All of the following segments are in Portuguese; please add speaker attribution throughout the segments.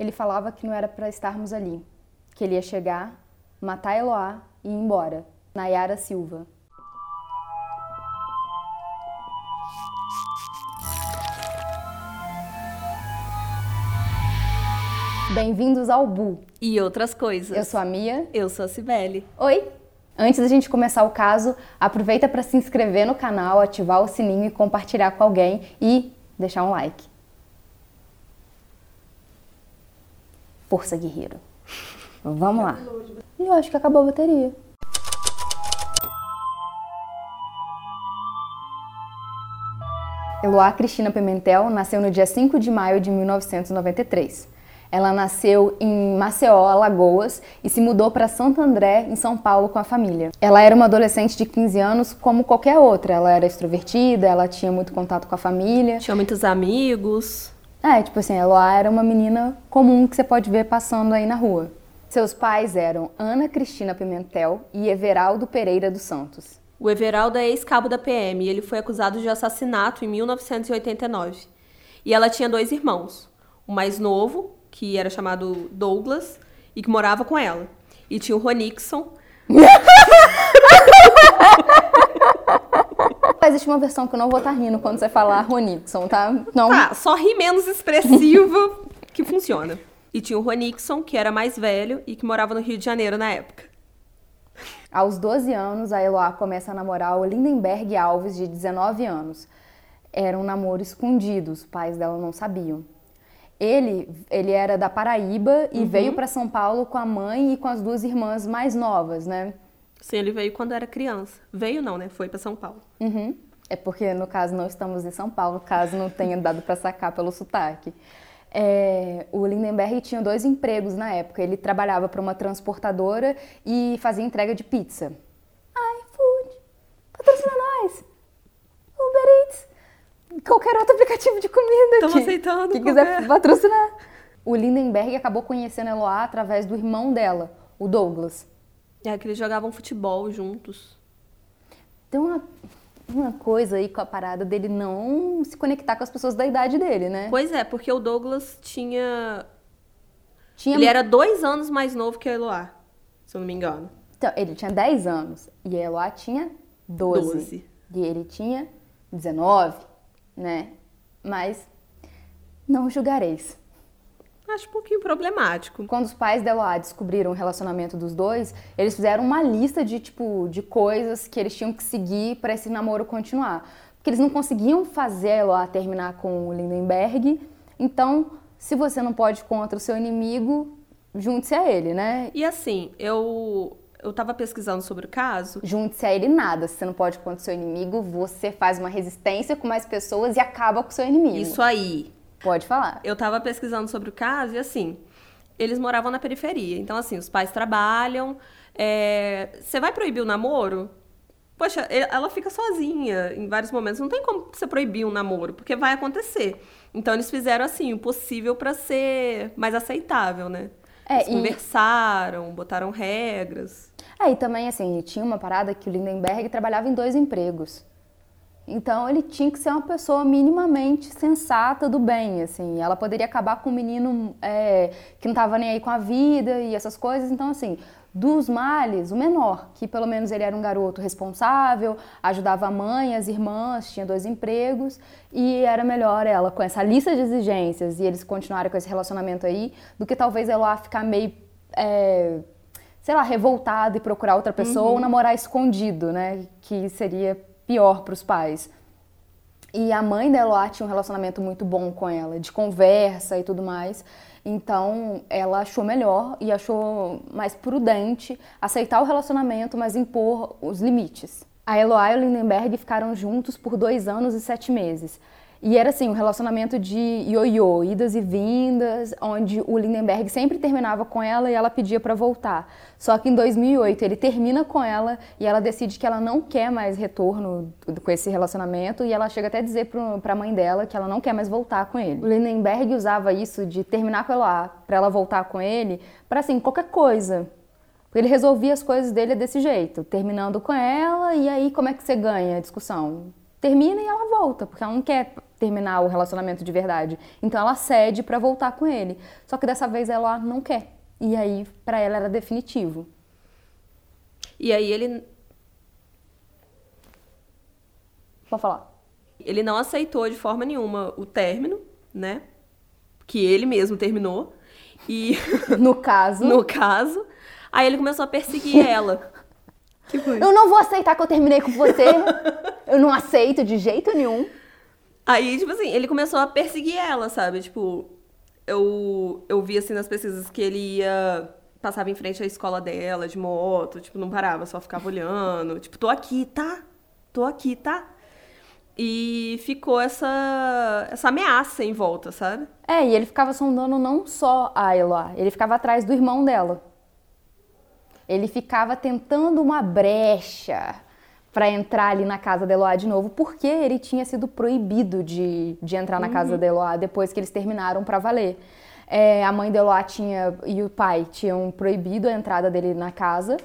Speaker 1: Ele falava que não era para estarmos ali, que ele ia chegar, matar Eloá e ir embora. Nayara Silva. Bem-vindos ao Bu.
Speaker 2: E outras coisas.
Speaker 1: Eu sou a Mia.
Speaker 2: Eu sou a Cibele.
Speaker 1: Oi! Antes da gente começar o caso, aproveita para se inscrever no canal, ativar o sininho e compartilhar com alguém e deixar um like. Força, guerreiro. Vamos lá. Eu acho que acabou a bateria. Eloá Cristina Pimentel nasceu no dia 5 de maio de 1993. Ela nasceu em Maceió, Alagoas, e se mudou para Santo André, em São Paulo, com a família. Ela era uma adolescente de 15 anos, como qualquer outra. Ela era extrovertida, ela tinha muito contato com a família.
Speaker 2: Tinha muitos amigos.
Speaker 1: É, tipo assim, ela era uma menina comum que você pode ver passando aí na rua. Seus pais eram Ana Cristina Pimentel e Everaldo Pereira dos Santos.
Speaker 2: O Everaldo é ex-cabo da PM e ele foi acusado de assassinato em 1989. E ela tinha dois irmãos. O mais novo, que era chamado Douglas e que morava com ela. E tinha o Ronixon.
Speaker 1: Existe uma versão que eu não vou estar tá rindo quando você falar Ronixon, tá?
Speaker 2: Não. Tá, só ri menos expressiva que funciona. E tinha o Ronixon, que era mais velho e que morava no Rio de Janeiro na época.
Speaker 1: Aos 12 anos, a Eloá começa a namorar o Lindenberg Alves, de 19 anos. Era um namoro escondido, os pais dela não sabiam. Ele, ele era da Paraíba e uhum. veio para São Paulo com a mãe e com as duas irmãs mais novas, né?
Speaker 2: Sim, ele veio quando era criança. Veio não, né? Foi para São Paulo.
Speaker 1: Uhum. É porque, no caso, não estamos em São Paulo, caso não tenha dado para sacar pelo sotaque. É, o Lindenberg tinha dois empregos na época. Ele trabalhava para uma transportadora e fazia entrega de pizza. iFood, patrocina nós! Uber Eats, qualquer outro aplicativo de comida
Speaker 2: Estamos aceitando.
Speaker 1: Que qualquer. quiser patrocinar. O Lindenberg acabou conhecendo a Eloá através do irmão dela, o Douglas.
Speaker 2: É que eles jogavam futebol juntos.
Speaker 1: Tem uma, uma coisa aí com a parada dele não se conectar com as pessoas da idade dele, né?
Speaker 2: Pois é, porque o Douglas tinha. tinha... Ele era dois anos mais novo que a Eloá, se eu não me engano.
Speaker 1: Então, ele tinha 10 anos e a Eloá tinha 12. 12. E ele tinha 19 né? Mas não julgareis.
Speaker 2: Acho um pouquinho problemático.
Speaker 1: Quando os pais da Eloá descobriram o relacionamento dos dois, eles fizeram uma lista de tipo de coisas que eles tinham que seguir para esse namoro continuar. Porque eles não conseguiam fazer a Eloá terminar com o Lindenberg. Então, se você não pode contra o seu inimigo, junte-se a ele, né?
Speaker 2: E assim, eu eu estava pesquisando sobre o caso.
Speaker 1: Junte-se a ele nada. Se você não pode contra o seu inimigo, você faz uma resistência com mais pessoas e acaba com o seu inimigo.
Speaker 2: Isso aí.
Speaker 1: Pode falar.
Speaker 2: Eu estava pesquisando sobre o caso e assim, eles moravam na periferia. Então, assim, os pais trabalham. É... Você vai proibir o namoro? Poxa, ela fica sozinha em vários momentos. Não tem como você proibir um namoro, porque vai acontecer. Então, eles fizeram assim, o possível para ser mais aceitável, né? É, Eles e... conversaram, botaram regras.
Speaker 1: É, e também, assim, tinha uma parada que o Lindenberg trabalhava em dois empregos. Então, ele tinha que ser uma pessoa minimamente sensata do bem, assim. Ela poderia acabar com um menino é, que não estava nem aí com a vida e essas coisas. Então, assim, dos males, o menor, que pelo menos ele era um garoto responsável, ajudava a mãe, as irmãs, tinha dois empregos e era melhor ela com essa lista de exigências e eles continuarem com esse relacionamento aí, do que talvez ela ficar meio é, sei lá, revoltada e procurar outra pessoa uhum. ou namorar escondido, né? Que seria pior para os pais. E a mãe da Eloá tinha um relacionamento muito bom com ela, de conversa e tudo mais. Então, ela achou melhor e achou mais prudente aceitar o relacionamento, mas impor os limites. A Eloá e o Lindenberg ficaram juntos por dois anos e sete meses. E era assim, um relacionamento de ioiô, idas e vindas, onde o Lindenberg sempre terminava com ela e ela pedia para voltar. Só que em 2008 ele termina com ela e ela decide que ela não quer mais retorno com esse relacionamento e ela chega até a dizer para a mãe dela que ela não quer mais voltar com ele. O Lindenberg usava isso de terminar com ela para ela voltar com ele, para assim, qualquer coisa. Ele resolvia as coisas dele desse jeito, terminando com ela e aí como é que você ganha a discussão? Termina e ela volta, porque ela não quer terminar o relacionamento de verdade. Então ela cede para voltar com ele. Só que dessa vez ela não quer. E aí para ela era definitivo.
Speaker 2: E aí ele
Speaker 1: Pode falar.
Speaker 2: Ele não aceitou de forma nenhuma o término, né? Que ele mesmo terminou. E
Speaker 1: no caso,
Speaker 2: no caso, aí ele começou a perseguir ela.
Speaker 1: Que foi? Eu não vou aceitar que eu terminei com você. eu não aceito de jeito nenhum.
Speaker 2: Aí, tipo assim, ele começou a perseguir ela, sabe? Tipo, eu, eu vi assim nas pesquisas que ele ia. Passava em frente à escola dela de moto, tipo, não parava, só ficava olhando. Tipo, tô aqui, tá? Tô aqui, tá? E ficou essa, essa ameaça em volta, sabe?
Speaker 1: É, e ele ficava sondando não só a Eloá, ele ficava atrás do irmão dela. Ele ficava tentando uma brecha para entrar ali na casa da Eloá de novo, porque ele tinha sido proibido de, de entrar na uhum. casa da Eloá depois que eles terminaram para valer. É, a mãe da Eloá tinha, e o pai tinham proibido a entrada dele na casa,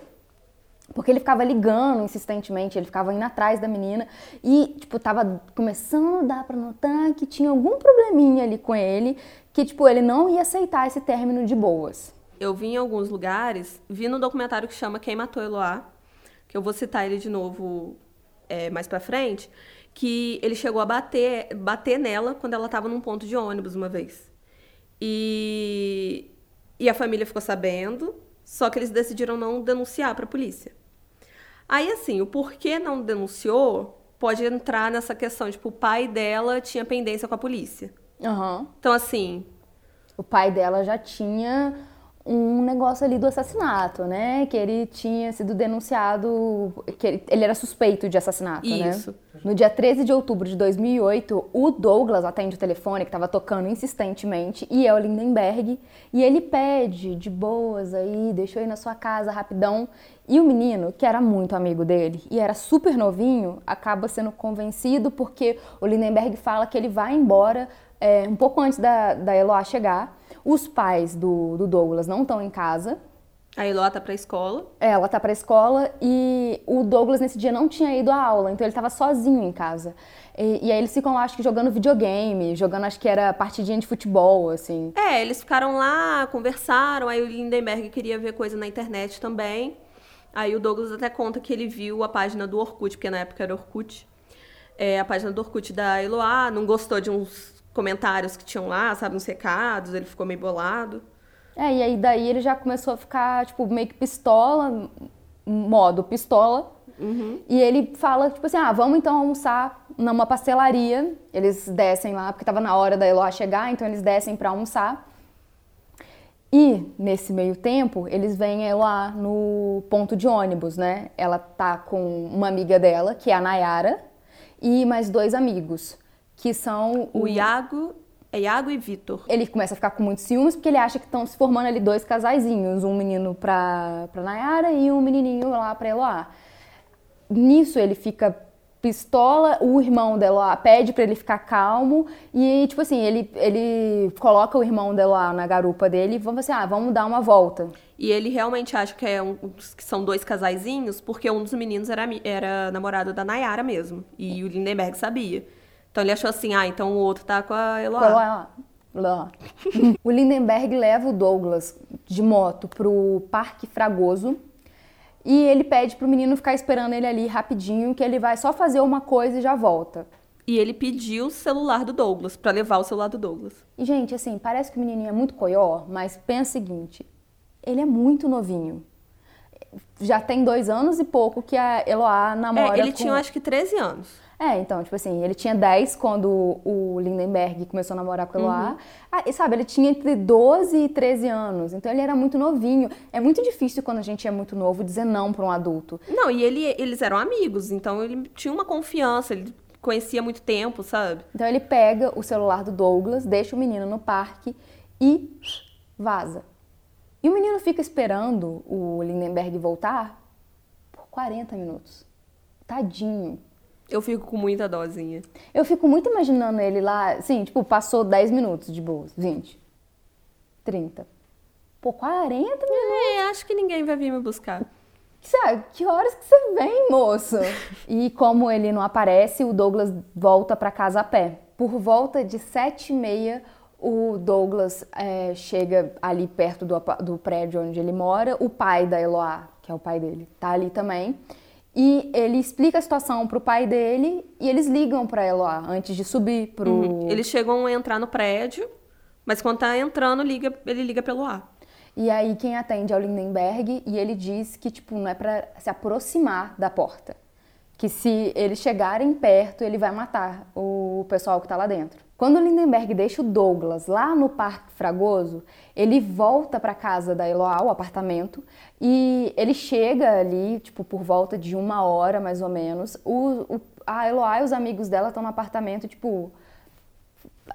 Speaker 1: porque ele ficava ligando insistentemente, ele ficava indo atrás da menina e, tipo, tava começando a dar pra notar que tinha algum probleminha ali com ele, que, tipo, ele não ia aceitar esse término de boas.
Speaker 2: Eu vi em alguns lugares, vi no documentário que chama Quem Matou Eloá, que eu vou citar ele de novo é, mais pra frente, que ele chegou a bater, bater nela quando ela estava num ponto de ônibus uma vez. E, e a família ficou sabendo, só que eles decidiram não denunciar para a polícia. Aí, assim, o porquê não denunciou pode entrar nessa questão, tipo, o pai dela tinha pendência com a polícia.
Speaker 1: Uhum.
Speaker 2: Então, assim.
Speaker 1: O pai dela já tinha um negócio ali do assassinato, né? Que ele tinha sido denunciado, que ele, ele era suspeito de assassinato,
Speaker 2: né? Isso.
Speaker 1: né? No dia 13 de outubro de 2008, o Douglas atende o telefone que estava tocando insistentemente e é o Lindenberg, e ele pede de boas aí, deixa eu ir na sua casa rapidão. E o menino, que era muito amigo dele e era super novinho, acaba sendo convencido porque o Lindenberg fala que ele vai embora é, um pouco antes da, da Eloá chegar os pais do, do Douglas não estão em casa.
Speaker 2: A Eloá tá pra escola.
Speaker 1: É, ela tá pra escola e o Douglas nesse dia não tinha ido à aula, então ele tava sozinho em casa. E, e, aí eles ficam lá, acho que jogando videogame, jogando, acho que era partidinha de futebol, assim.
Speaker 2: É, eles ficaram lá, conversaram, aí o Lindenberg queria ver coisa na internet também. Aí o Douglas até conta que ele viu a página do Orkut, porque na época era Orkut. É, a página do Orkut da Eloá, não gostou de uns comentários que tinham lá, sabe, nos recados, ele ficou meio bolado.
Speaker 1: É, e aí daí ele já começou a ficar, tipo, meio que pistola, modo pistola.
Speaker 2: Uhum.
Speaker 1: E ele fala, tipo assim, ah, vamos então almoçar numa pastelaria. Eles descem lá, porque tava na hora da Eloá chegar, então eles descem para almoçar. E, nesse meio tempo, eles vêm lá no ponto de ônibus, né? Ela tá com uma amiga dela, que é a Nayara, e mais dois amigos que são
Speaker 2: o, o Iago, é Iago e Vitor.
Speaker 1: Ele começa a ficar com muitos ciúmes porque ele acha que estão se formando ali dois casaizinhos, um menino pra, pra Nayara e um menininho lá pra Eloá. Nisso ele fica pistola, o irmão dela pede para ele ficar calmo e tipo assim, ele, ele coloca o irmão dela na garupa dele e vamos assim, ah, vamos dar uma volta.
Speaker 2: E ele realmente acha que, é um, que são dois casaizinhos porque um dos meninos era, era namorado da Nayara mesmo e o Lindenberg sabia. Então ele achou assim, ah, então o outro tá com a Eloá.
Speaker 1: Com a o Lindenberg leva o Douglas de moto pro Parque Fragoso e ele pede pro menino ficar esperando ele ali rapidinho, que ele vai só fazer uma coisa e já volta.
Speaker 2: E ele pediu o celular do Douglas, para levar o celular do Douglas.
Speaker 1: E, gente, assim, parece que o menininho é muito coió, mas pensa o seguinte: ele é muito novinho. Já tem dois anos e pouco que a Eloá namora.
Speaker 2: É, ele
Speaker 1: com...
Speaker 2: tinha, acho que, 13 anos.
Speaker 1: É, então, tipo assim, ele tinha 10 quando o Lindenberg começou a namorar com a Eloá. Uhum. Ah, e sabe, ele tinha entre 12 e 13 anos, então ele era muito novinho. É muito difícil quando a gente é muito novo dizer não para um adulto.
Speaker 2: Não, e ele, eles eram amigos, então ele tinha uma confiança, ele conhecia muito tempo, sabe?
Speaker 1: Então ele pega o celular do Douglas, deixa o menino no parque e vaza. E o menino fica esperando o Lindenberg voltar por 40 minutos. Tadinho.
Speaker 2: Eu fico com muita dosinha.
Speaker 1: Eu fico muito imaginando ele lá, assim, tipo, passou 10 minutos de boas, 20, 30. Pô, 40 minutos.
Speaker 2: É, acho que ninguém vai vir me buscar.
Speaker 1: sabe, que horas que você vem, moço? e como ele não aparece, o Douglas volta para casa a pé. Por volta de sete e meia, o Douglas é, chega ali perto do, do prédio onde ele mora. O pai da Eloá, que é o pai dele, tá ali também. E ele explica a situação pro pai dele e eles ligam pra Eloá antes de subir pro. Uhum.
Speaker 2: Eles chegam a entrar no prédio, mas quando tá entrando, liga, ele liga pelo ar.
Speaker 1: E aí quem atende é o Lindenberg e ele diz que tipo não é para se aproximar da porta, que se eles chegarem perto ele vai matar o pessoal que está lá dentro. Quando Lindenberg deixa o Douglas lá no Parque Fragoso, ele volta para casa da Eloá, o apartamento, e ele chega ali, tipo, por volta de uma hora mais ou menos. O, o a Eloá e os amigos dela estão no apartamento, tipo,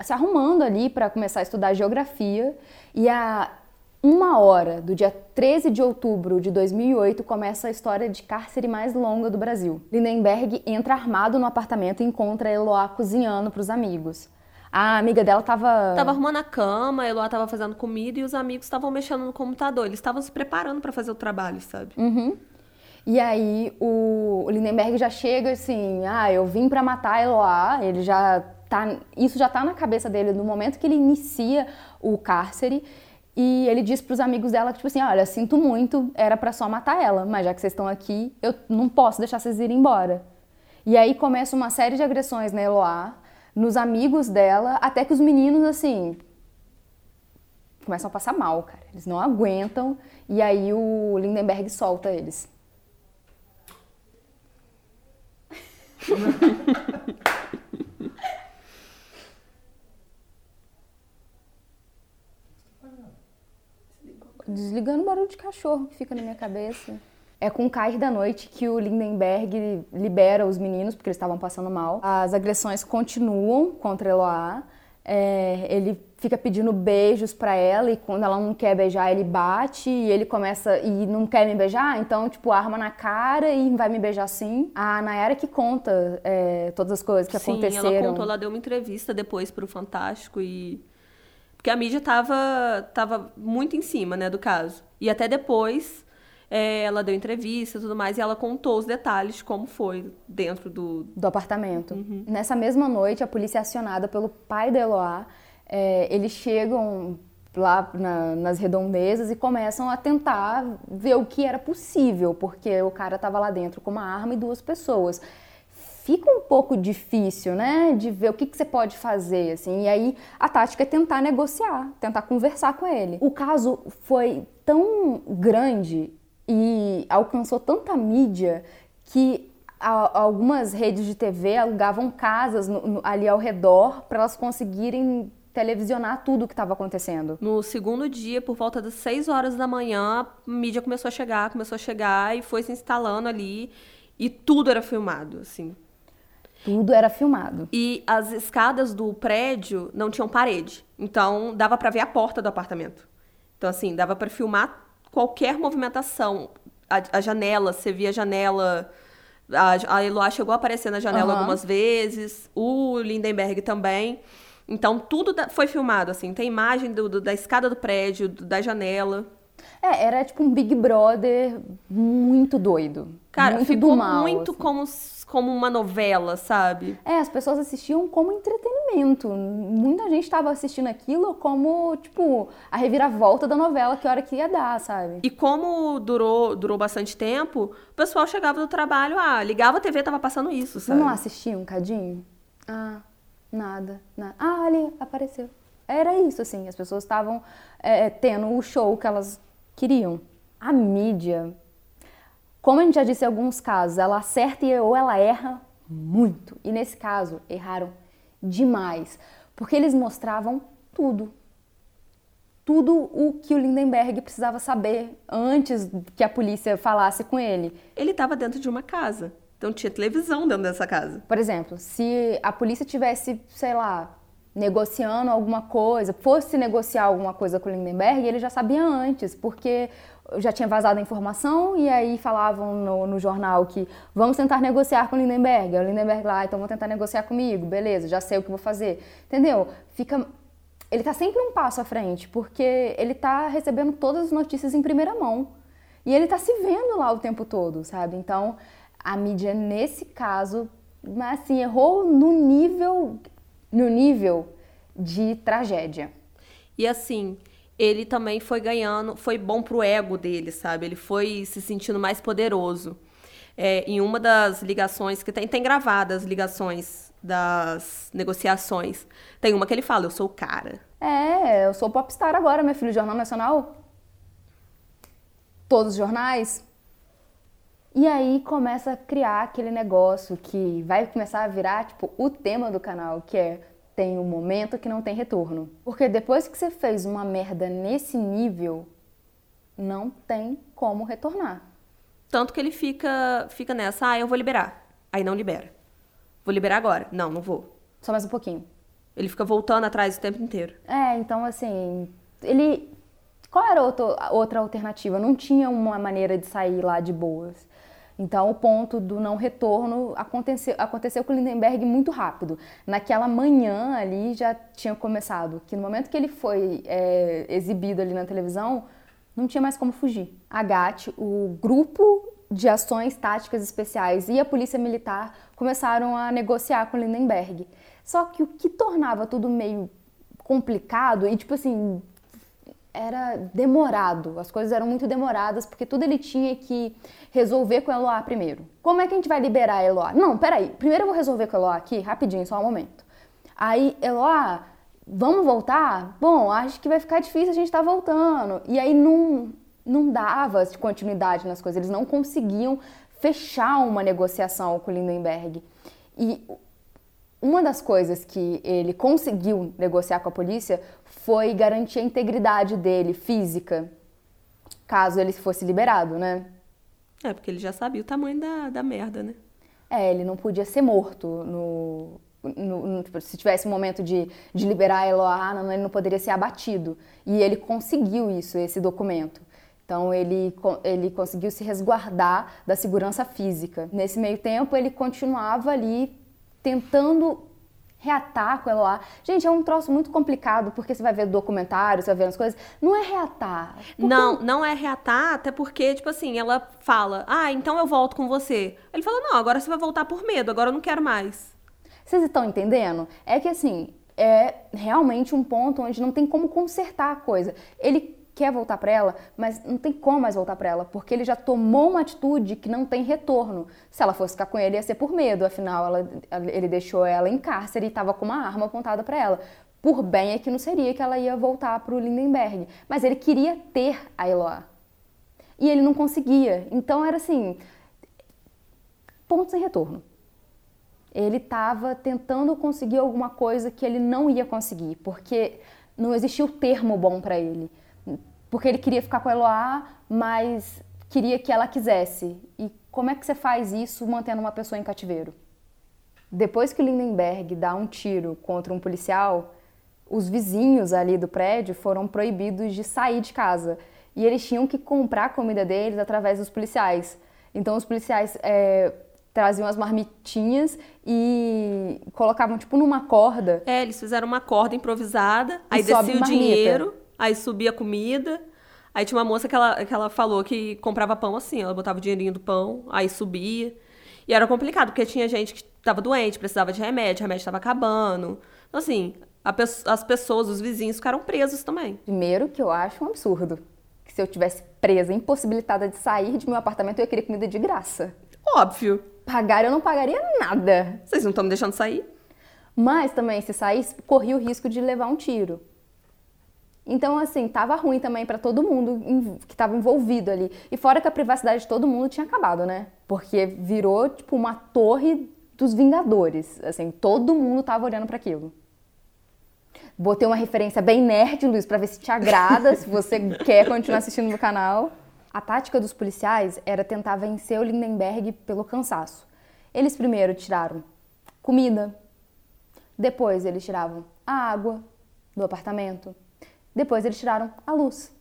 Speaker 1: se arrumando ali para começar a estudar geografia. E a uma hora do dia 13 de outubro de 2008 começa a história de cárcere mais longa do Brasil. Lindenberg entra armado no apartamento e encontra Eloá cozinhando para os amigos. A amiga dela estava
Speaker 2: tava arrumando a cama, a Eloá estava fazendo comida e os amigos estavam mexendo no computador. Eles estavam se preparando para fazer o trabalho, sabe?
Speaker 1: Uhum. E aí o, Lindenberg já chega assim, ah, eu vim para matar a Eloá. Ele já tá, isso já tá na cabeça dele no momento que ele inicia o cárcere. E ele diz para os amigos dela, tipo assim, olha, sinto muito, era para só matar ela, mas já que vocês estão aqui, eu não posso deixar vocês irem embora. E aí começa uma série de agressões na Eloá, nos amigos dela, até que os meninos, assim, começam a passar mal, cara. Eles não aguentam, e aí o Lindenberg solta eles. Desligando o barulho de cachorro que fica na minha cabeça. É com o cair da noite que o Lindenberg libera os meninos, porque eles estavam passando mal. As agressões continuam contra Eloá. É, ele fica pedindo beijos para ela e quando ela não quer beijar, ele bate e ele começa e não quer me beijar, então, tipo, arma na cara e vai me beijar sim. A Nayara que conta é, todas as coisas que
Speaker 2: sim,
Speaker 1: aconteceram.
Speaker 2: Sim, ela contou, ela deu uma entrevista depois pro Fantástico e porque a mídia tava, tava muito em cima, né, do caso. E até depois é, ela deu entrevista e tudo mais, e ela contou os detalhes de como foi dentro do...
Speaker 1: Do apartamento. Uhum. Nessa mesma noite, a polícia é acionada pelo pai da Eloá. É, eles chegam lá na, nas redondezas e começam a tentar ver o que era possível, porque o cara estava lá dentro com uma arma e duas pessoas fica um pouco difícil, né, de ver o que, que você pode fazer, assim. E aí a tática é tentar negociar, tentar conversar com ele. O caso foi tão grande e alcançou tanta mídia que algumas redes de TV alugavam casas no, no, ali ao redor para elas conseguirem televisionar tudo o que estava acontecendo.
Speaker 2: No segundo dia, por volta das 6 horas da manhã, a mídia começou a chegar, começou a chegar e foi se instalando ali e tudo era filmado, assim.
Speaker 1: Tudo era filmado.
Speaker 2: E as escadas do prédio não tinham parede. Então dava para ver a porta do apartamento. Então, assim, dava para filmar qualquer movimentação. A, a, janela, você via a janela. A, a Eloá chegou a aparecer na janela uhum. algumas vezes. O Lindenberg também. Então, tudo da, foi filmado, assim. Tem imagem do, do, da escada do prédio, do, da janela.
Speaker 1: É, era tipo um Big Brother muito doido.
Speaker 2: Cara,
Speaker 1: muito
Speaker 2: ficou
Speaker 1: mal,
Speaker 2: muito
Speaker 1: assim.
Speaker 2: como como uma novela, sabe?
Speaker 1: É, as pessoas assistiam como entretenimento. Muita gente estava assistindo aquilo como, tipo, a reviravolta da novela, que hora que ia dar, sabe?
Speaker 2: E como durou, durou bastante tempo, o pessoal chegava do trabalho, ah, ligava a TV, tava passando isso, sabe?
Speaker 1: Não assistia um cadinho? Ah, nada, nada. Ah, ali, apareceu. Era isso, assim, as pessoas estavam é, tendo o show que elas queriam. A mídia como a gente já disse em alguns casos, ela acerta ou ela erra muito. E nesse caso, erraram demais, porque eles mostravam tudo. Tudo o que o Lindenberg precisava saber antes que a polícia falasse com ele.
Speaker 2: Ele estava dentro de uma casa, então tinha televisão dentro dessa casa.
Speaker 1: Por exemplo, se a polícia tivesse, sei lá, negociando alguma coisa, fosse negociar alguma coisa com o Lindenberg, ele já sabia antes, porque já tinha vazado a informação e aí falavam no, no, jornal que vamos tentar negociar com o Lindenberg. O Lindenberg lá, ah, então vou tentar negociar comigo, beleza, já sei o que vou fazer. Entendeu? Fica. Ele tá sempre um passo à frente, porque ele tá recebendo todas as notícias em primeira mão. E ele tá se vendo lá o tempo todo, sabe? Então, a mídia, nesse caso, assim, errou no nível, no nível de tragédia.
Speaker 2: E assim, ele também foi ganhando, foi bom pro ego dele, sabe? Ele foi se sentindo mais poderoso. É, em uma das ligações que tem, tem gravadas ligações das negociações. Tem uma que ele fala, eu sou o cara.
Speaker 1: É, eu sou popstar agora, meu filho, Jornal Nacional. Todos os jornais. E aí começa a criar aquele negócio que vai começar a virar, tipo, o tema do canal, que é tem um momento que não tem retorno. Porque depois que você fez uma merda nesse nível, não tem como retornar.
Speaker 2: Tanto que ele fica, fica nessa, ah, eu vou liberar. Aí não libera. Vou liberar agora. Não, não vou.
Speaker 1: Só mais um pouquinho.
Speaker 2: Ele fica voltando atrás o tempo inteiro.
Speaker 1: É, então assim, ele. Qual era outro, outra alternativa? Não tinha uma maneira de sair lá de boas. Então, o ponto do não retorno aconteceu, aconteceu com o Lindenberg muito rápido. Naquela manhã ali já tinha começado, que no momento que ele foi é, exibido ali na televisão, não tinha mais como fugir. A GAT, o grupo de ações táticas especiais e a polícia militar começaram a negociar com Lindenberg. Só que o que tornava tudo meio complicado e tipo assim, era demorado, as coisas eram muito demoradas, porque tudo ele tinha que resolver com Eloá primeiro. Como é que a gente vai liberar Eloá? Não, peraí, primeiro eu vou resolver com Eloá aqui, rapidinho, só um momento. Aí, Eloá, vamos voltar? Bom, acho que vai ficar difícil a gente estar tá voltando. E aí não, não dava continuidade nas coisas, eles não conseguiam fechar uma negociação com o Lindenberg. E uma das coisas que ele conseguiu negociar com a polícia foi garantir a integridade dele física, caso ele fosse liberado, né?
Speaker 2: É, porque ele já sabia o tamanho da, da merda, né?
Speaker 1: É, ele não podia ser morto no, no, no, tipo, se tivesse um momento de, de liberar Eloá, não, ele não poderia ser abatido. E ele conseguiu isso, esse documento. Então ele, ele conseguiu se resguardar da segurança física. Nesse meio tempo, ele continuava ali tentando reatar com Eloá. Gente, é um troço muito complicado, porque você vai ver documentário, você vai ver as coisas. Não é reatar.
Speaker 2: Porque... Não, não é reatar, até porque, tipo assim, ela fala, ah, então eu volto com você. Ele fala, não, agora você vai voltar por medo, agora eu não quero mais.
Speaker 1: Vocês estão entendendo? É que assim, é realmente um ponto onde não tem como consertar a coisa. Ele quer voltar para ela, mas não tem como mais voltar para ela, porque ele já tomou uma atitude que não tem retorno. Se ela fosse ficar com ele, ia ser por medo, afinal ela, ele deixou ela em cárcere e estava com uma arma apontada para ela. Por bem é que não seria que ela ia voltar para o Lindenberg, mas ele queria ter a Eloá. E ele não conseguia. Então era assim, ponto sem retorno. Ele estava tentando conseguir alguma coisa que ele não ia conseguir, porque não existia o termo bom para ele porque ele queria ficar com a Eloá, mas queria que ela quisesse. E como é que você faz isso mantendo uma pessoa em cativeiro? Depois que o Lindenberg dá um tiro contra um policial, os vizinhos ali do prédio foram proibidos de sair de casa. E eles tinham que comprar a comida deles através dos policiais. Então os policiais é, traziam as marmitinhas e colocavam tipo numa corda.
Speaker 2: É, eles fizeram uma corda improvisada, aí descia o dinheiro aí subia comida. Aí tinha uma moça que ela, que ela falou que comprava pão assim, ela botava o dinheirinho do pão, aí subia. E era complicado, porque tinha gente que estava doente, precisava de remédio, o remédio estava acabando. Então, assim, pe as pessoas, os vizinhos ficaram presos também.
Speaker 1: Primeiro que eu acho um absurdo. Que se eu tivesse presa, impossibilitada de sair de meu apartamento, eu ia querer comida de graça.
Speaker 2: Óbvio.
Speaker 1: Pagar eu não pagaria nada.
Speaker 2: Vocês não estão me deixando sair?
Speaker 1: Mas também, se saísse, corria o risco de levar um tiro. Então, assim, tava ruim também para todo mundo que estava envolvido ali. E fora que a privacidade de todo mundo tinha acabado, né? Porque virou, tipo, uma torre dos Vingadores. Assim, todo mundo tava olhando para aquilo. Botei uma referência bem nerd, Luiz, para ver se te agrada, se você quer continuar assistindo no canal. A tática dos policiais era tentar vencer o Lindenberg pelo cansaço. Eles primeiro tiraram comida, depois eles tiravam a água do apartamento, depois eles tiraram a luz.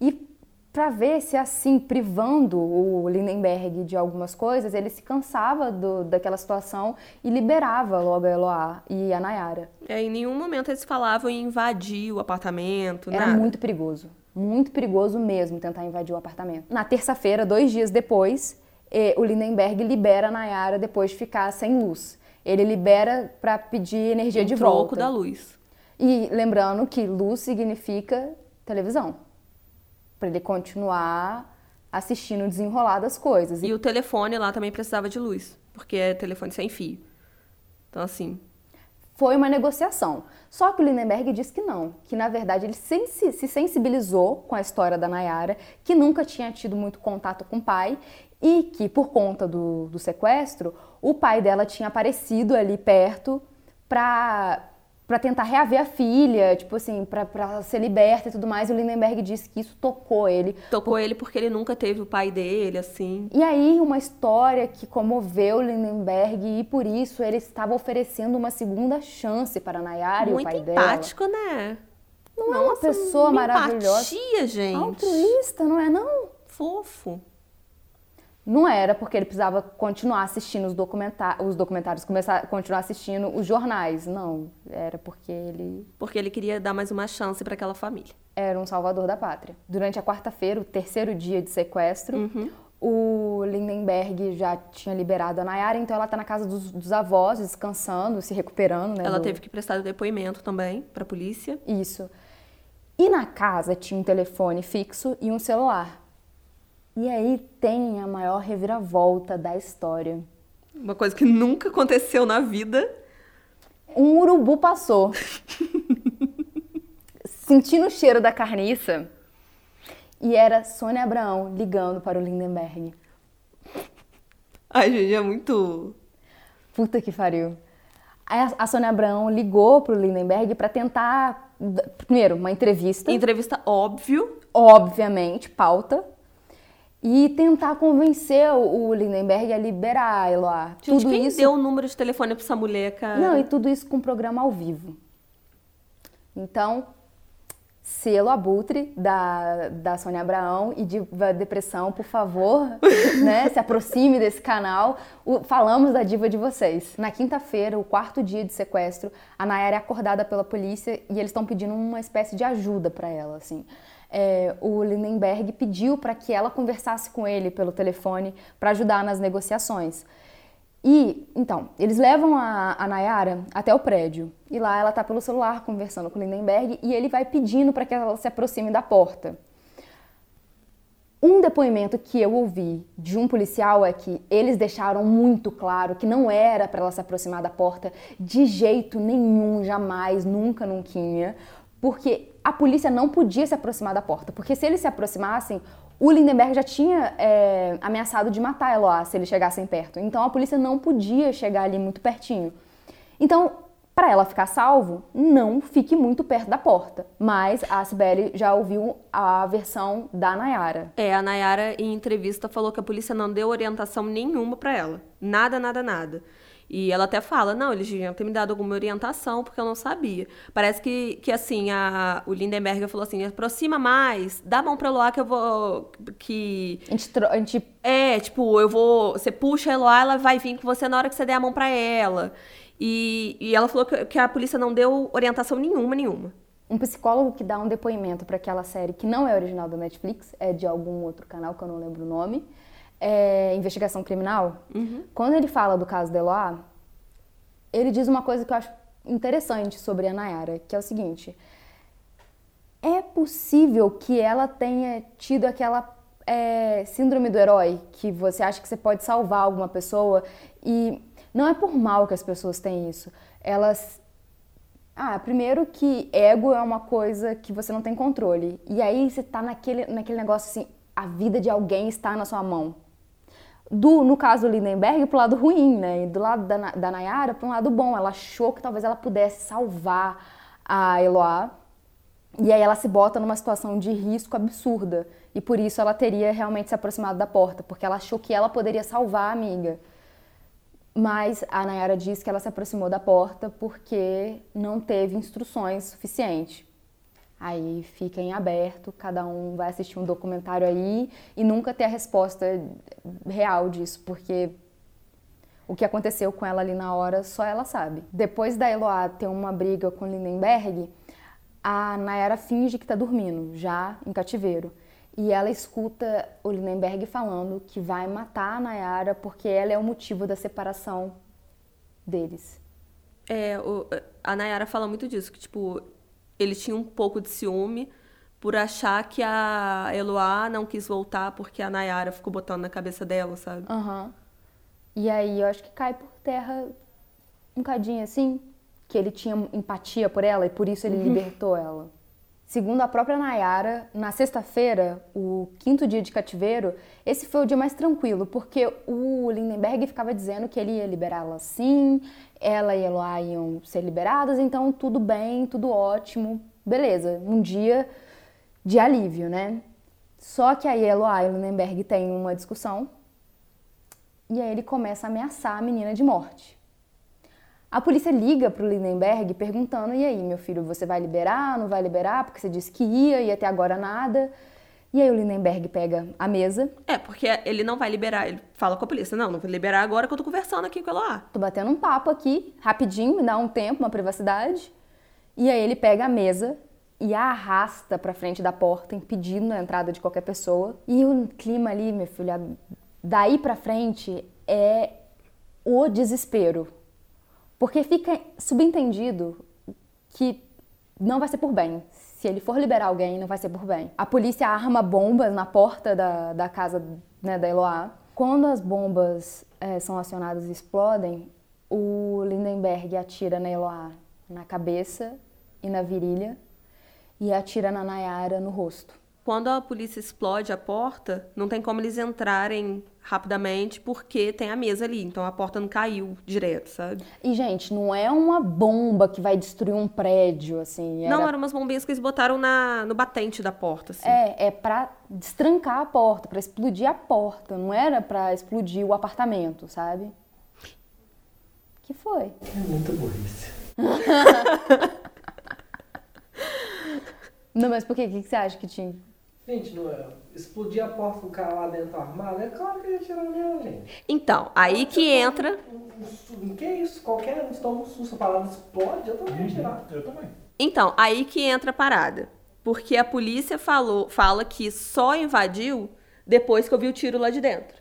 Speaker 1: E para ver se assim, privando o Lindenberg de algumas coisas, ele se cansava do, daquela situação e liberava logo a Eloá e a Nayara.
Speaker 2: É, em nenhum momento eles falavam em invadir o apartamento,
Speaker 1: Era
Speaker 2: nada.
Speaker 1: muito perigoso. Muito perigoso mesmo tentar invadir o apartamento. Na terça-feira, dois dias depois, o Lindenberg libera a Nayara depois de ficar sem luz. Ele libera para pedir energia
Speaker 2: Um
Speaker 1: de
Speaker 2: troco
Speaker 1: volta.
Speaker 2: da luz.
Speaker 1: E lembrando que luz significa televisão. Para ele continuar assistindo o desenrolar das coisas.
Speaker 2: E o telefone lá também precisava de luz, porque é telefone sem fio. Então, assim,
Speaker 1: Foi uma negociação. Só que o Lindenberg disse que não, que na verdade ele se sensibilizou com a história da Nayara, que nunca tinha tido muito contato com o pai e que por conta do, do sequestro, o pai dela tinha aparecido ali perto pra, pra tentar reaver a filha, tipo assim, pra, pra ser liberta e tudo mais. E o Lindenberg disse que isso tocou ele,
Speaker 2: tocou ele porque ele nunca teve o pai dele, assim.
Speaker 1: E aí, uma história que comoveu Lindenberg e por isso ele estava oferecendo uma segunda chance para Nayara e
Speaker 2: Muito
Speaker 1: o pai dela.
Speaker 2: empático, né?
Speaker 1: Não é uma
Speaker 2: Nossa,
Speaker 1: pessoa
Speaker 2: uma
Speaker 1: maravilhosa.
Speaker 2: Empatia, gente.
Speaker 1: Altruísta, não é não?
Speaker 2: Fofo.
Speaker 1: Não era porque ele precisava continuar assistindo os, documenta os documentários, começar, continuar assistindo os jornais. Não, era porque ele
Speaker 2: Porque ele queria dar mais uma chance pra aquela família.
Speaker 1: era um salvador da pátria. Durante a quarta-feira, o terceiro dia de sequestro,
Speaker 2: Uhum.
Speaker 1: o Lindenberg já tinha liberado a Nayara, então ela tá na casa dos, dos avós, descansando, se recuperando, né?
Speaker 2: Ela
Speaker 1: do-
Speaker 2: teve que prestar depoimento também pra polícia.
Speaker 1: Isso. E na casa tinha um telefone fixo e um celular. E aí tem a maior reviravolta da história.
Speaker 2: Uma coisa que nunca aconteceu na vida.
Speaker 1: Um urubu passou. Sentindo o cheiro da carniça. E era Sônia Abraão ligando para o Lindenberg.
Speaker 2: Ai, gente, é muito.
Speaker 1: Puta que pariu. A- Sônia Abraão ligou pro Lindenberg para tentar, primeiro, uma entrevista,
Speaker 2: Entrevista óbvio.
Speaker 1: obviamente, pauta, e tentar convencer o Lindenberg a liberar a Eloá.
Speaker 2: Gente,
Speaker 1: tudo
Speaker 2: quem
Speaker 1: isso
Speaker 2: deu o número de telefone pra essa mulher, cara?
Speaker 1: Não, e tudo isso com um programa ao vivo. Então, selo abutre da, da Sônia Abraão e Diva Depressão, por favor, né, se aproxime desse canal. O- falamos da diva de vocês. Na quinta-feira, o quarto dia de sequestro, a Nayara é acordada pela polícia e eles estão pedindo uma espécie de ajuda para ela, assim. É, o Lindenberg pediu para que ela conversasse com ele pelo telefone para ajudar nas negociações. E, então, eles levam a, a Nayara até o prédio. E lá ela tá pelo celular conversando com o Lindenberg e ele vai pedindo para que ela se aproxime da porta. Um depoimento que eu ouvi de um policial é que eles deixaram muito claro que não era para ela se aproximar da porta de jeito nenhum, jamais, nunca, nunca, porque a polícia não podia se aproximar da porta, porque se eles se aproximassem, o Lindenberg já tinha é, ameaçado de matar Eloá se eles chegassem perto. Então a polícia não podia chegar ali muito pertinho. Então, para ela ficar salvo, não fique muito perto da porta. Mas a Sibeli já ouviu a versão da Nayara.
Speaker 2: É, a Nayara, em entrevista, falou que a polícia não deu orientação nenhuma pra ela. Nada, nada, nada. E ela até fala, não, eles deviam ter me dado alguma orientação, porque eu não sabia. Parece que, que assim, a, o Lindenberg falou assim, aproxima mais, dá a mão pra Eloá que eu vou... que...
Speaker 1: A gente, a gente
Speaker 2: É, tipo, eu vou... Você puxa a Eloá, ela vai vir com você na hora que você der a mão pra ela. E, e ela falou que, que a polícia não deu orientação nenhuma, nenhuma.
Speaker 1: um psicólogo que dá um depoimento para aquela série que não é original da Netflix, é de algum outro canal que eu não lembro o nome, é Investigação Criminal. Quando ele fala do caso da Eloá, ele diz uma coisa que eu acho interessante sobre a Nayara, que é o seguinte: é possível que ela tenha tido aquela é, síndrome do herói, que você acha que você pode salvar alguma pessoa e não é por mal que as pessoas têm isso. Elas ah, primeiro que ego é uma coisa que você não tem controle. E aí você tá naquele, naquele negócio assim, a vida de alguém está na sua mão. Do, no caso Lindenberg, pro lado ruim, né? E do lado da, da Nayara, pro lado bom. Ela achou que talvez ela pudesse salvar a Eloá. E aí ela se bota numa situação de risco absurda. E por isso ela teria realmente se aproximado da porta, porque ela achou que ela poderia salvar a amiga. Mas a Nayara diz que ela se aproximou da porta porque não teve instruções suficientes. Aí fica em aberto, cada um vai assistir um documentário aí e nunca ter a resposta real disso, porque o que aconteceu com ela ali na hora só ela sabe. Depois da Eloá ter uma briga com Lindenberg, a Nayara finge que tá dormindo, já em cativeiro. E ela escuta o Lindenberg falando que vai matar a Nayara porque ela é o motivo da separação deles.
Speaker 2: É, o, a Nayara fala muito disso, que, tipo, ele tinha um pouco de ciúme por achar que a Eloá não quis voltar porque a Nayara ficou botando na cabeça dela, sabe?
Speaker 1: Aham. Uhum. E aí eu acho que cai por terra um cadinho assim, que ele tinha empatia por ela e por isso ele uhum. libertou ela. Segundo a própria Nayara, na sexta-feira, o quinto dia de cativeiro, esse foi o dia mais tranquilo, porque o Lindenberg ficava dizendo que ele ia liberá-la sim, ela e Eloá iam ser liberadas, então tudo bem, tudo ótimo, beleza, um dia de alívio, né? Só que aí Eloá e o Lindenberg têm uma discussão e aí ele começa a ameaçar a menina de morte. A polícia liga para o Lindenberg perguntando: e aí, meu filho, você vai liberar? Não vai liberar? Porque você disse que ia e até agora nada. E aí o Lindenberg pega a mesa.
Speaker 2: É, porque ele não vai liberar. Ele fala com a polícia: não, não vou liberar agora que eu tô conversando aqui com ela.
Speaker 1: Tô batendo um papo aqui, rapidinho, me dá um tempo, uma privacidade. E aí ele pega a mesa e a arrasta para frente da porta, impedindo a entrada de qualquer pessoa. E o clima ali, meu filho, daí para frente é o desespero porque fica subentendido que não vai ser por bem. Se ele for liberar alguém, não vai ser por bem. A polícia arma bombas na porta da, da casa né, da Eloá. Quando as bombas é, são acionadas e explodem, o Lindenberg atira na Eloá na cabeça e na virilha e atira na Nayara no rosto.
Speaker 2: Quando a polícia explode a porta, não tem como eles entrarem rapidamente porque tem a mesa ali, então a porta não caiu direto, sabe?
Speaker 1: E gente, não é uma bomba que vai destruir um prédio, assim.
Speaker 2: Era... Não, eram umas bombinhas que eles botaram na, no batente da porta, assim.
Speaker 1: É, é para destrancar a porta, para explodir a porta, não era para explodir o apartamento, sabe? Que foi?
Speaker 3: É muita burrice.
Speaker 1: não, mas por quê? O que você acha que tinha?
Speaker 3: Gente, não é. Explodir a porta do cara lá dentro armado, é claro que ia tirar mesmo, gente.
Speaker 2: Então, aí que entra.
Speaker 3: Um, um, que isso? Qualquer um toma um susto, a palavra explode, eu também ia uhum, tirar.
Speaker 4: Eu também.
Speaker 2: Então, aí que entra a parada. Porque a polícia falou, fala que só invadiu depois que eu vi o tiro lá de dentro.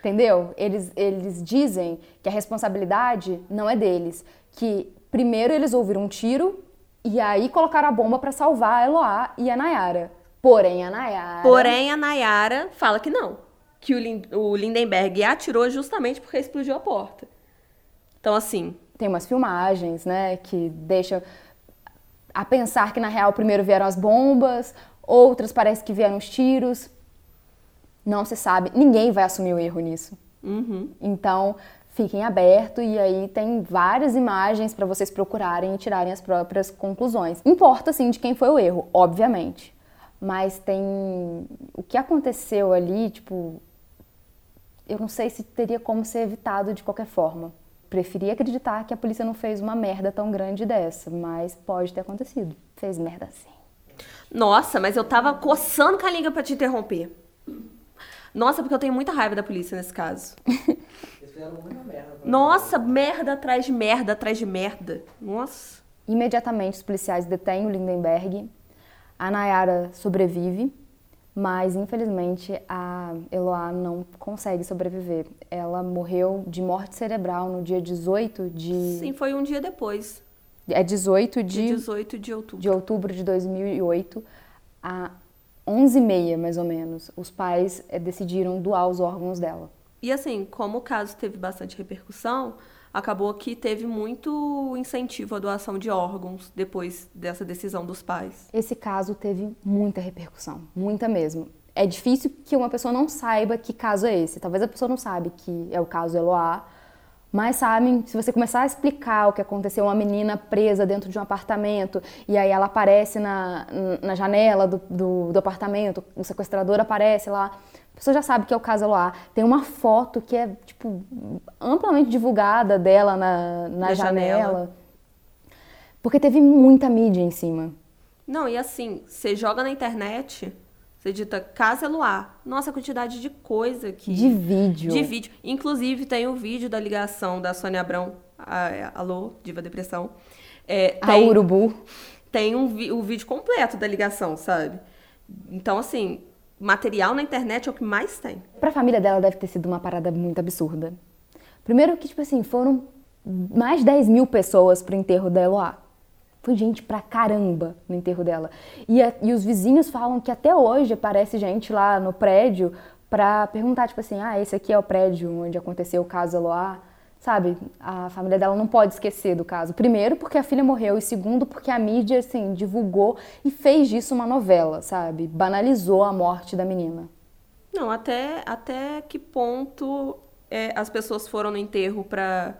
Speaker 1: Entendeu? Eles, eles dizem que a responsabilidade não é deles. Que primeiro eles ouviram um tiro e aí colocaram a bomba para salvar a Eloá e a Nayara. Porém, a Nayara.
Speaker 2: Porém, a Nayara fala que não. Que o, o Lindenberg atirou justamente porque explodiu a porta. Então, assim.
Speaker 1: Tem umas filmagens, né, que deixam a pensar que na real primeiro vieram as bombas, outras parece que vieram os tiros. Não se sabe. Ninguém vai assumir o erro nisso.
Speaker 2: Uhum.
Speaker 1: Então, fiquem abertos e aí tem várias imagens para vocês procurarem e tirarem as próprias conclusões. Importa sim de quem foi o erro, obviamente mas tem o que aconteceu ali, tipo, eu não sei se teria como ser evitado de qualquer forma. Preferi acreditar que a polícia não fez uma merda tão grande dessa, mas pode ter acontecido. Fez merda sim.
Speaker 2: Nossa, mas eu tava coçando com a língua pra te interromper. Nossa, porque eu tenho muita raiva da polícia nesse caso.
Speaker 3: Eles fizeram muita merda.
Speaker 2: Nossa, merda atrás de merda atrás de merda. Nossa.
Speaker 1: Imediatamente os policiais detêm o Lindenberg a Nayara sobrevive, mas infelizmente a Eloá não consegue sobreviver. Ela morreu de morte cerebral no dia 18 de.
Speaker 2: Sim, foi um dia depois.
Speaker 1: É 18 de.
Speaker 2: Dia 18 de outubro.
Speaker 1: De outubro de 2008, a 11h30 mais ou menos. Os pais eh, decidiram doar os órgãos dela.
Speaker 2: E assim, como o caso teve bastante repercussão, acabou que teve muito incentivo à doação de órgãos depois dessa decisão dos pais.
Speaker 1: Esse caso teve muita repercussão, muita mesmo. É difícil que uma pessoa não saiba que caso é esse. Talvez a pessoa não sabe que é o caso Eloá, mas sabem, se você começar a explicar o que aconteceu, uma menina presa dentro de um apartamento, e aí ela aparece na, na janela do, do, do apartamento, o sequestrador aparece lá, a pessoa já sabe que é o caso Eloá. Tem uma foto que é, tipo, amplamente divulgada dela na, na janela. janela. Porque teve muita mídia em cima.
Speaker 2: Não, e assim, você joga na internet, você digita Casa Eloá. Nossa, a quantidade de coisa que.
Speaker 1: De vídeo.
Speaker 2: De vídeo. Inclusive, tem o vídeo da ligação da Sônia Abrão. A, alô, Diva Depressão. É,
Speaker 1: a Urubu.
Speaker 2: tem um o vídeo completo da ligação, sabe? Então, assim, material na internet é o que mais tem.
Speaker 1: Pra família dela deve ter sido uma parada muito absurda. Primeiro que, tipo assim, foram mais de 10 mil pessoas pro enterro da Eloá. Foi gente pra caramba no enterro dela. E, a, e os vizinhos falam que até hoje aparece gente lá no prédio pra perguntar, tipo assim, ah, esse aqui é o prédio onde aconteceu o caso Eloá. Sabe, a família dela não pode esquecer do caso. Primeiro, porque a filha morreu, e segundo, porque a mídia, assim, divulgou e fez disso uma novela, sabe? Banalizou a morte da menina.
Speaker 2: Não, até, até que ponto é, as pessoas foram no enterro pra,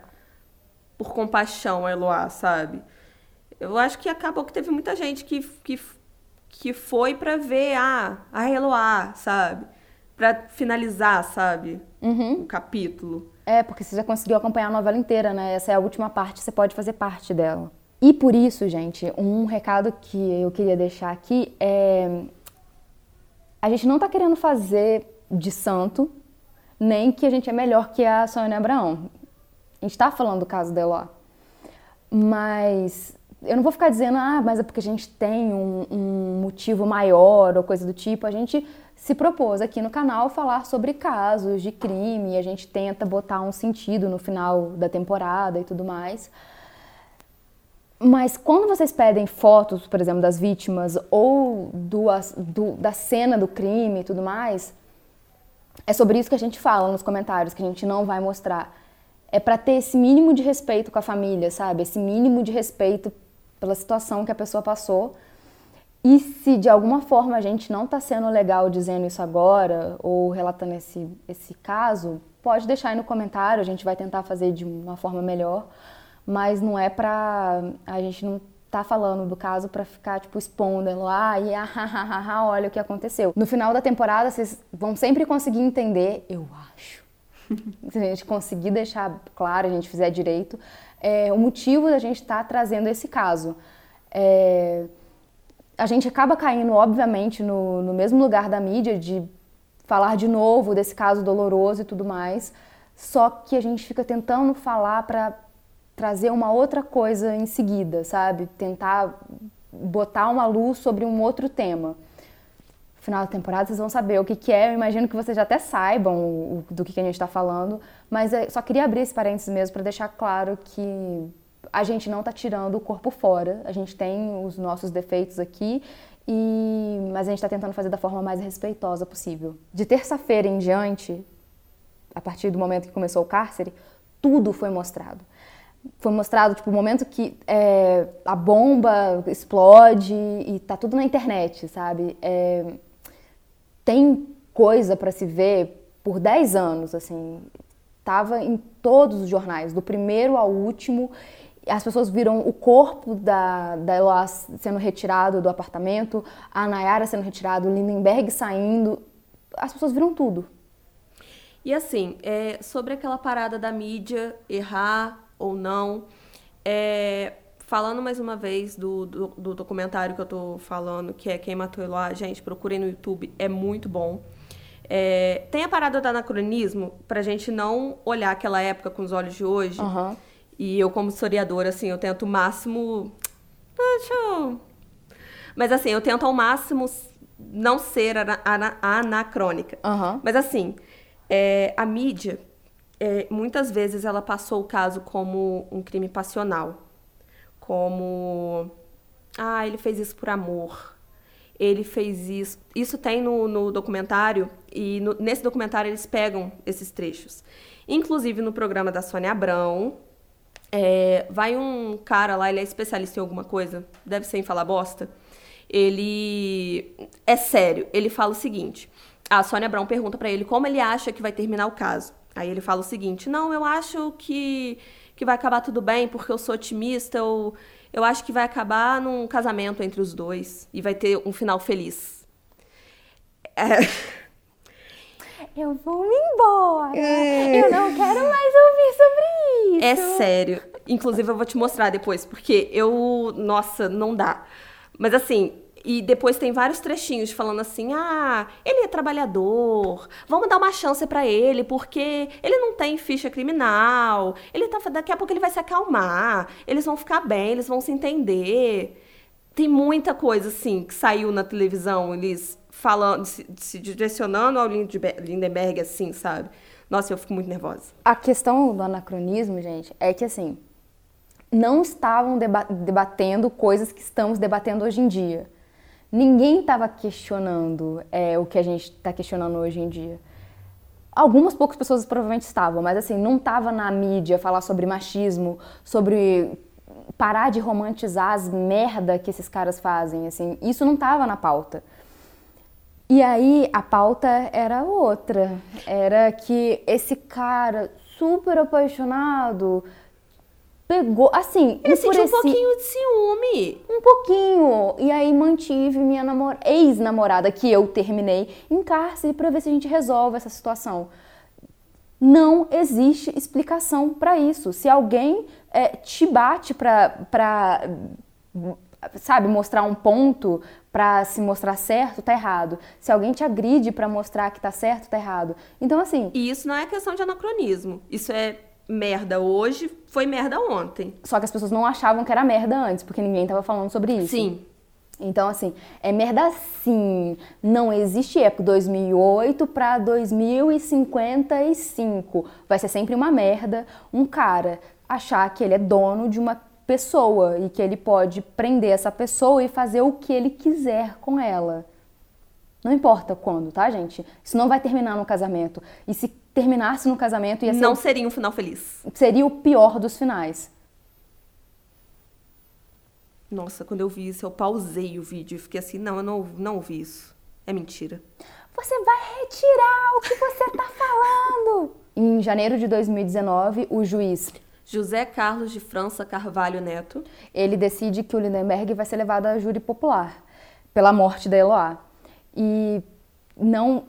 Speaker 2: por compaixão a Eloá, sabe? Eu acho que acabou que teve muita gente que, que, que foi pra ver ah, a Eloá, sabe? Pra finalizar, sabe?
Speaker 1: Uhum.
Speaker 2: O capítulo.
Speaker 1: É, porque você já conseguiu acompanhar a novela inteira, né? Essa é a última parte, você pode fazer parte dela. E por isso, gente, um recado que eu queria deixar aqui é. A gente não tá querendo fazer de santo, nem que a gente é melhor que a Sônia Abraão. A gente tá falando do caso dela. Mas eu não vou ficar dizendo, ah, mas é porque a gente tem um, um motivo maior ou coisa do tipo. A gente se propôs aqui no canal falar sobre casos de crime, a gente tenta botar um sentido no final da temporada e tudo mais. Mas quando vocês pedem fotos, por exemplo, das vítimas ou do, do, da cena do crime e tudo mais, é sobre isso que a gente fala nos comentários, que a gente não vai mostrar. É para ter esse mínimo de respeito com a família, sabe? Esse mínimo de respeito pela situação que a pessoa passou e se de alguma forma a gente não está sendo legal dizendo isso agora ou relatando esse, esse caso, pode deixar aí no comentário, a gente vai tentar fazer de uma forma melhor, mas não é pra. A gente não tá falando do caso para ficar, tipo, expondo lá e ah, olha o que aconteceu. No final da temporada, vocês vão sempre conseguir entender, eu acho. Se a gente conseguir deixar claro, a gente fizer direito, é, o motivo da gente estar tá trazendo esse caso. É, a gente acaba caindo, obviamente, no, no mesmo lugar da mídia de falar de novo desse caso doloroso e tudo mais, só que a gente fica tentando falar para trazer uma outra coisa em seguida, sabe? Tentar botar uma luz sobre um outro tema. Final da temporada vocês vão saber o que, que é, eu imagino que vocês já até saibam o, do que, que a gente está falando, mas eu só queria abrir esse parênteses mesmo para deixar claro que a gente não está tirando o corpo fora, a gente tem os nossos defeitos aqui, e... mas a gente está tentando fazer da forma mais respeitosa possível. De terça-feira em diante, a partir do momento que começou o cárcere, tudo foi mostrado. Foi mostrado, tipo, o momento que é, a bomba explode e tá tudo na internet, sabe? É, tem coisa para se ver por 10 anos, assim. Tava em todos os jornais, do primeiro ao último, as pessoas viram o corpo da, da Eloá sendo retirado do apartamento, a Nayara sendo retirado, o Lindenberg saindo. As pessoas viram tudo.
Speaker 2: E assim, é, sobre aquela parada da mídia errar ou não, é, falando mais uma vez do, do, do, documentário que eu tô falando, que é Quem Matou Eloá, gente, procurem no YouTube, é muito bom. É, tem a parada do anacronismo, pra gente não olhar aquela época com os olhos de hoje.
Speaker 1: Uhum
Speaker 2: e eu, como historiadora, assim, eu tento o máximo. Ah, deixa eu... Mas assim, eu tento ao máximo não ser ana ana anacrônica.
Speaker 1: Uhum.
Speaker 2: Mas assim, é, a mídia, é, muitas vezes ela passou o caso como um crime passional. Como. Ah, ele fez isso por amor. Ele fez isso. Isso tem no, no documentário, e no, nesse documentário eles pegam esses trechos. Inclusive no programa da Sônia Abrão, é, vai um cara lá, ele é especialista em alguma coisa, deve ser em falar bosta. Ele é sério, ele fala o seguinte: a Sônia Brown pergunta para ele como ele acha que vai terminar o caso. Aí ele fala o seguinte: Não, eu acho que, que vai acabar tudo bem porque eu sou otimista. Eu, eu acho que vai acabar num casamento entre os dois e vai ter um final feliz.
Speaker 1: É eu vou me embora. É. Eu não quero mais ouvir sobre isso.
Speaker 2: É sério. Inclusive, eu vou te mostrar depois, porque eu. Nossa, não dá. Mas assim, e depois tem vários trechinhos falando assim: ah, ele é trabalhador, vamos dar uma chance para ele, porque ele não tem ficha criminal, ele tá, daqui a pouco ele vai se acalmar, eles vão ficar bem, eles vão se entender. tem muita coisa, assim, que saiu na televisão, eles falando, se, se direcionando ao Lindenberg, assim, sabe? Nossa, eu fico muito nervosa.
Speaker 1: A questão do anacronismo, gente, é que assim, não estavam deba debatendo coisas que estamos debatendo hoje em dia. Ninguém estava questionando é, o que a gente está questionando hoje em dia. Algumas poucas pessoas provavelmente estavam, mas assim, não estava na mídia falar sobre machismo, sobre parar de romantizar as merda que esses caras fazem, assim, isso não estava na pauta. E aí a pauta era outra, era que esse cara super apaixonado pegou, assim,
Speaker 2: ele sentiu um pouquinho de ciúme.
Speaker 1: Um pouquinho. E aí mantive minha namor... ex-namorada que eu terminei em cárcere para ver se a gente resolve essa situação. Não existe explicação para isso. Se alguém é, te bate para sabe, mostrar um ponto para se mostrar certo, tá errado. Se alguém te agride para mostrar que tá certo, tá errado. Então, assim.
Speaker 2: E isso não é questão de anacronismo. Isso é merda hoje, foi merda ontem.
Speaker 1: Só que as pessoas não achavam que era merda antes, porque ninguém tava falando sobre isso.
Speaker 2: Sim.
Speaker 1: Então, assim, é merda sim. Não existe época 2008 para 2055. Vai ser sempre uma merda um cara achar que ele é dono de uma pessoa e que ele pode prender essa pessoa e fazer o que ele quiser com ela. Não importa quando, tá, gente? Isso não vai terminar no casamento. E se terminasse no casamento, ia ser.
Speaker 2: Não seria um final feliz.
Speaker 1: Seria o pior dos finais.
Speaker 2: Nossa, quando eu vi isso, eu pausei o vídeo e fiquei assim: não, eu não, não ouvi isso. É mentira.
Speaker 1: Você vai retirar o que você tá falando! em janeiro de 2019, o juiz
Speaker 2: José Carlos de França Carvalho Neto.
Speaker 1: Ele decide que o Lindenberg vai ser levado a júri popular pela morte da Eloá. E não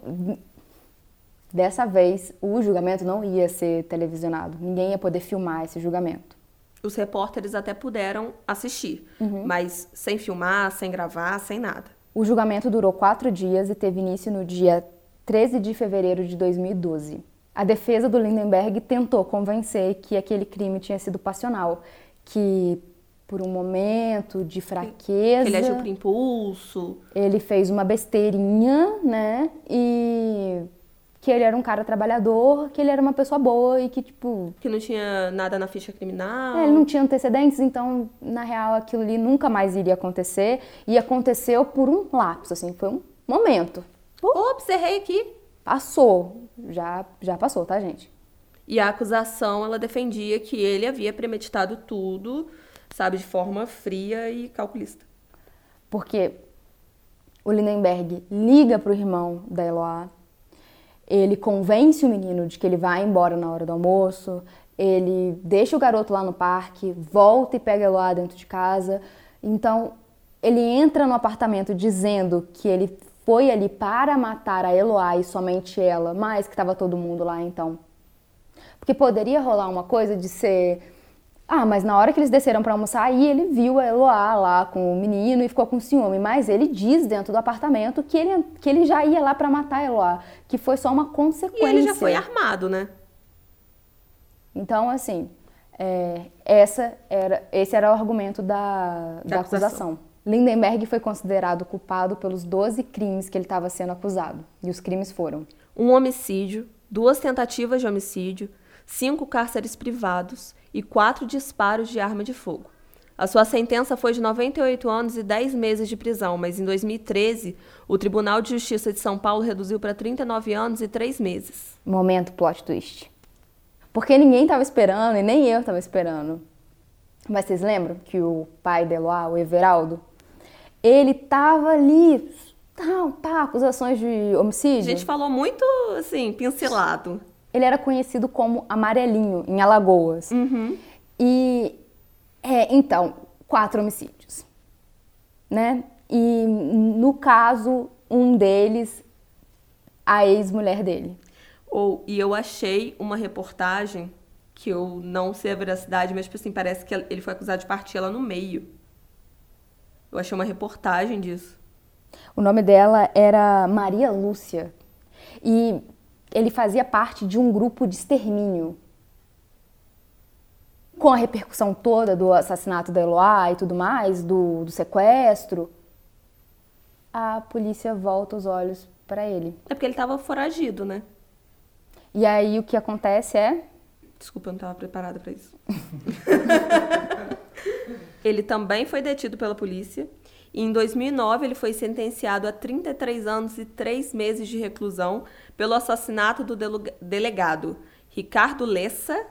Speaker 1: dessa vez o julgamento não ia ser televisionado. Ninguém ia poder filmar esse julgamento.
Speaker 2: Os repórteres até puderam assistir, uhum. mas sem filmar, sem gravar, sem nada.
Speaker 1: O julgamento durou quatro dias e teve início no dia 13 de fevereiro de 2012. A defesa do Lindenberg tentou convencer que aquele crime tinha sido passional, que por um momento de fraqueza.
Speaker 2: Ele agiu por impulso.
Speaker 1: Ele fez uma besteirinha, né? E que ele era um cara trabalhador, que ele era uma pessoa boa e que, tipo.
Speaker 2: Que não tinha nada na ficha criminal.
Speaker 1: É, ele não tinha antecedentes, então, na real, aquilo ali nunca mais iria acontecer. E aconteceu por um lapso, assim, foi um momento.
Speaker 2: Ops, errei aqui.
Speaker 1: Passou já, já passou, tá, gente?
Speaker 2: E a acusação, ela defendia que ele havia premeditado tudo, sabe, de forma fria e calculista.
Speaker 1: Porque o Lindenberg liga pro irmão da Eloá, ele convence o menino de que ele vai embora na hora do almoço, ele deixa o garoto lá no parque, volta e pega Eloá dentro de casa. Então, ele entra no apartamento dizendo que ele foi ali para matar a Eloá e somente ela, mas que estava todo mundo lá então. Porque poderia rolar uma coisa de ser. Ah, mas na hora que eles desceram para almoçar, aí ele viu a Eloá lá com o menino e ficou com ciúme. Mas ele diz dentro do apartamento que ele, que ele já ia lá para matar a Eloá, que foi só uma consequência. E
Speaker 2: ele já foi armado, né?
Speaker 1: Então, assim, é, essa era, esse era o argumento da, da, da acusação. acusação. Lindenberg foi considerado culpado pelos 12 crimes que ele estava sendo acusado. E os crimes foram:
Speaker 2: um homicídio, duas tentativas de homicídio, cinco cárceres privados e quatro disparos de arma de fogo. A sua sentença foi de 98 anos e 10 meses de prisão, mas em 2013, o Tribunal de Justiça de São Paulo reduziu para 39 anos e 3 meses.
Speaker 1: Momento plot twist. Porque ninguém estava esperando e nem eu estava esperando. Mas vocês lembram que o pai de Eloá, o Everaldo, ele tava ali, tá, tá, acusações de homicídio.
Speaker 2: A gente falou muito, assim, pincelado.
Speaker 1: Ele era conhecido como Amarelinho, em Alagoas.
Speaker 2: Uhum.
Speaker 1: E, é, então, quatro homicídios, né? E, no caso, um deles, a ex-mulher dele.
Speaker 2: Ou, e eu achei uma reportagem que eu não sei a veracidade, mas, tipo assim, parece que ele foi acusado de partir ela no meio. Eu achei uma reportagem disso.
Speaker 1: O nome dela era Maria Lúcia. E ele fazia parte de um grupo de extermínio. com a repercussão toda do assassinato da Eloá e tudo mais, do, do sequestro, a polícia volta os olhos para ele.
Speaker 2: É porque ele tava foragido, né?
Speaker 1: E aí o que acontece é.
Speaker 2: Desculpa, eu não estava preparada para isso. ele também foi detido pela polícia. E em 2009 ele foi sentenciado a 33 anos e 3 meses de reclusão pelo assassinato do delegado Ricardo Lessa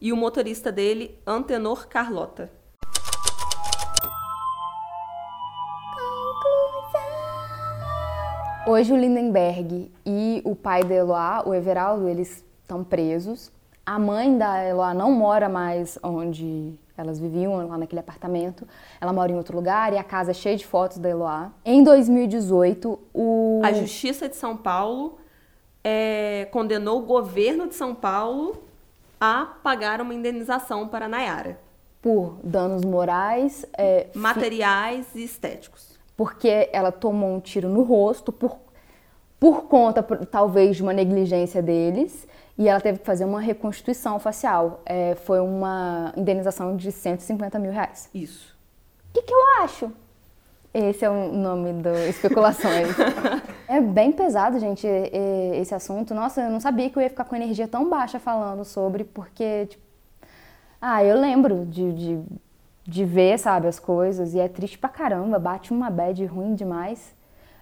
Speaker 2: e o motorista dele, Antenor Carlota.
Speaker 1: Hoje o Lindenberg e o pai da Eloá, o Everaldo, eles estão presos. A mãe da Eloá não mora mais onde elas viviam, lá naquele apartamento. Ela mora em outro lugar e a casa é cheia de fotos da Eloá. Em 2018, o...
Speaker 2: A Justiça de São Paulo é, condenou o governo de São Paulo a pagar uma indenização para a Nayara.
Speaker 1: Por danos morais... É,
Speaker 2: Materiais e estéticos
Speaker 1: porque ela tomou um tiro no rosto por, por conta, por, talvez, de uma negligência deles, e ela teve que fazer uma reconstituição facial. É, foi uma indenização de 150 mil reais.
Speaker 2: Isso.
Speaker 1: O que, que eu acho? Esse é o nome do Especulações. é bem pesado, gente, esse assunto. Nossa, eu não sabia que eu ia ficar com energia tão baixa falando sobre, porque, tipo, ah, eu lembro de, de de ver, sabe, as coisas. E é triste pra caramba, bate uma bad ruim demais.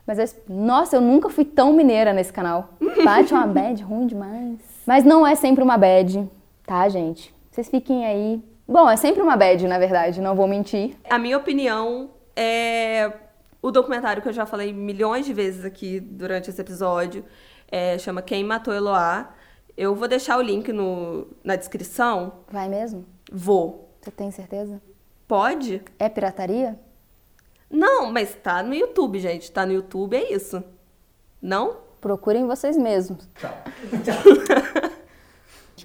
Speaker 1: Mas, nossa, eu nunca fui tão mineira nesse canal. Bate uma bad ruim demais. Mas não é sempre uma bad, tá, gente? Vocês fiquem aí. Bom, é sempre uma bad, na verdade, não vou mentir.
Speaker 2: A minha opinião é o documentário que eu já falei milhões de vezes aqui durante esse episódio. É, chama Quem Matou Eloá. Eu vou deixar o link no, na descrição.
Speaker 1: Vai mesmo?
Speaker 2: Vou.
Speaker 1: Você tem certeza?
Speaker 2: Pode.
Speaker 1: É pirataria?
Speaker 2: Não, mas tá no YouTube, gente. Tá no YouTube, é isso. Não?
Speaker 1: Procurem vocês mesmos. Tchau.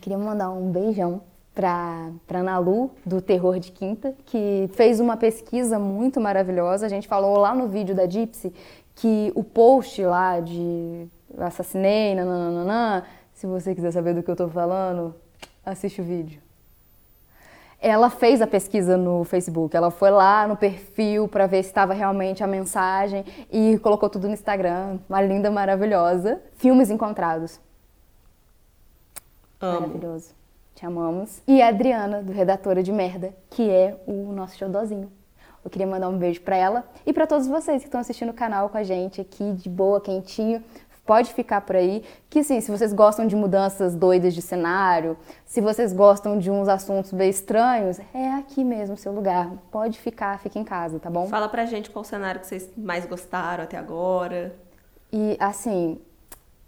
Speaker 1: Queria mandar um beijão para para Nalu do Terror de Quinta, que fez uma pesquisa muito maravilhosa. A gente falou lá no vídeo da Gypsy que o post lá de assassinei, nananana, se você quiser saber do que eu tô falando, assiste o vídeo ela fez a pesquisa no Facebook. Ela foi lá no perfil para ver se estava realmente a mensagem e colocou tudo no Instagram. Uma linda, maravilhosa. Filmes encontrados.
Speaker 2: Amo.
Speaker 1: Maravilhoso. Te amamos. E a Adriana, do Redatora de Merda, que é o nosso xodózinho. Eu queria mandar um beijo para ela e para todos vocês que estão assistindo o canal com a gente aqui de boa, quentinho pode ficar por aí. Que assim, se vocês gostam de mudanças doidas de cenário, se vocês gostam de uns assuntos bem estranhos, é aqui mesmo o seu lugar. Pode ficar, fica em casa, tá bom?
Speaker 2: Fala pra gente qual cenário que vocês mais gostaram até agora.
Speaker 1: E assim,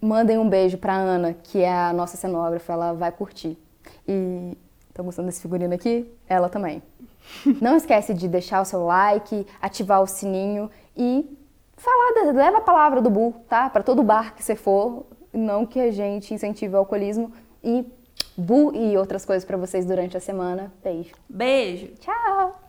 Speaker 1: mandem um beijo pra Ana, que é a nossa cenógrafa, ela vai curtir. E estão gostando desse figurino aqui? Ela também. Não esquece de deixar o seu like, ativar o sininho e falar, leva a palavra do Bu, tá? Para todo bar que você for, não que a gente incentive o alcoolismo e Bu e outras coisas para vocês durante a semana. Beijo.
Speaker 2: Beijo.
Speaker 1: Tchau.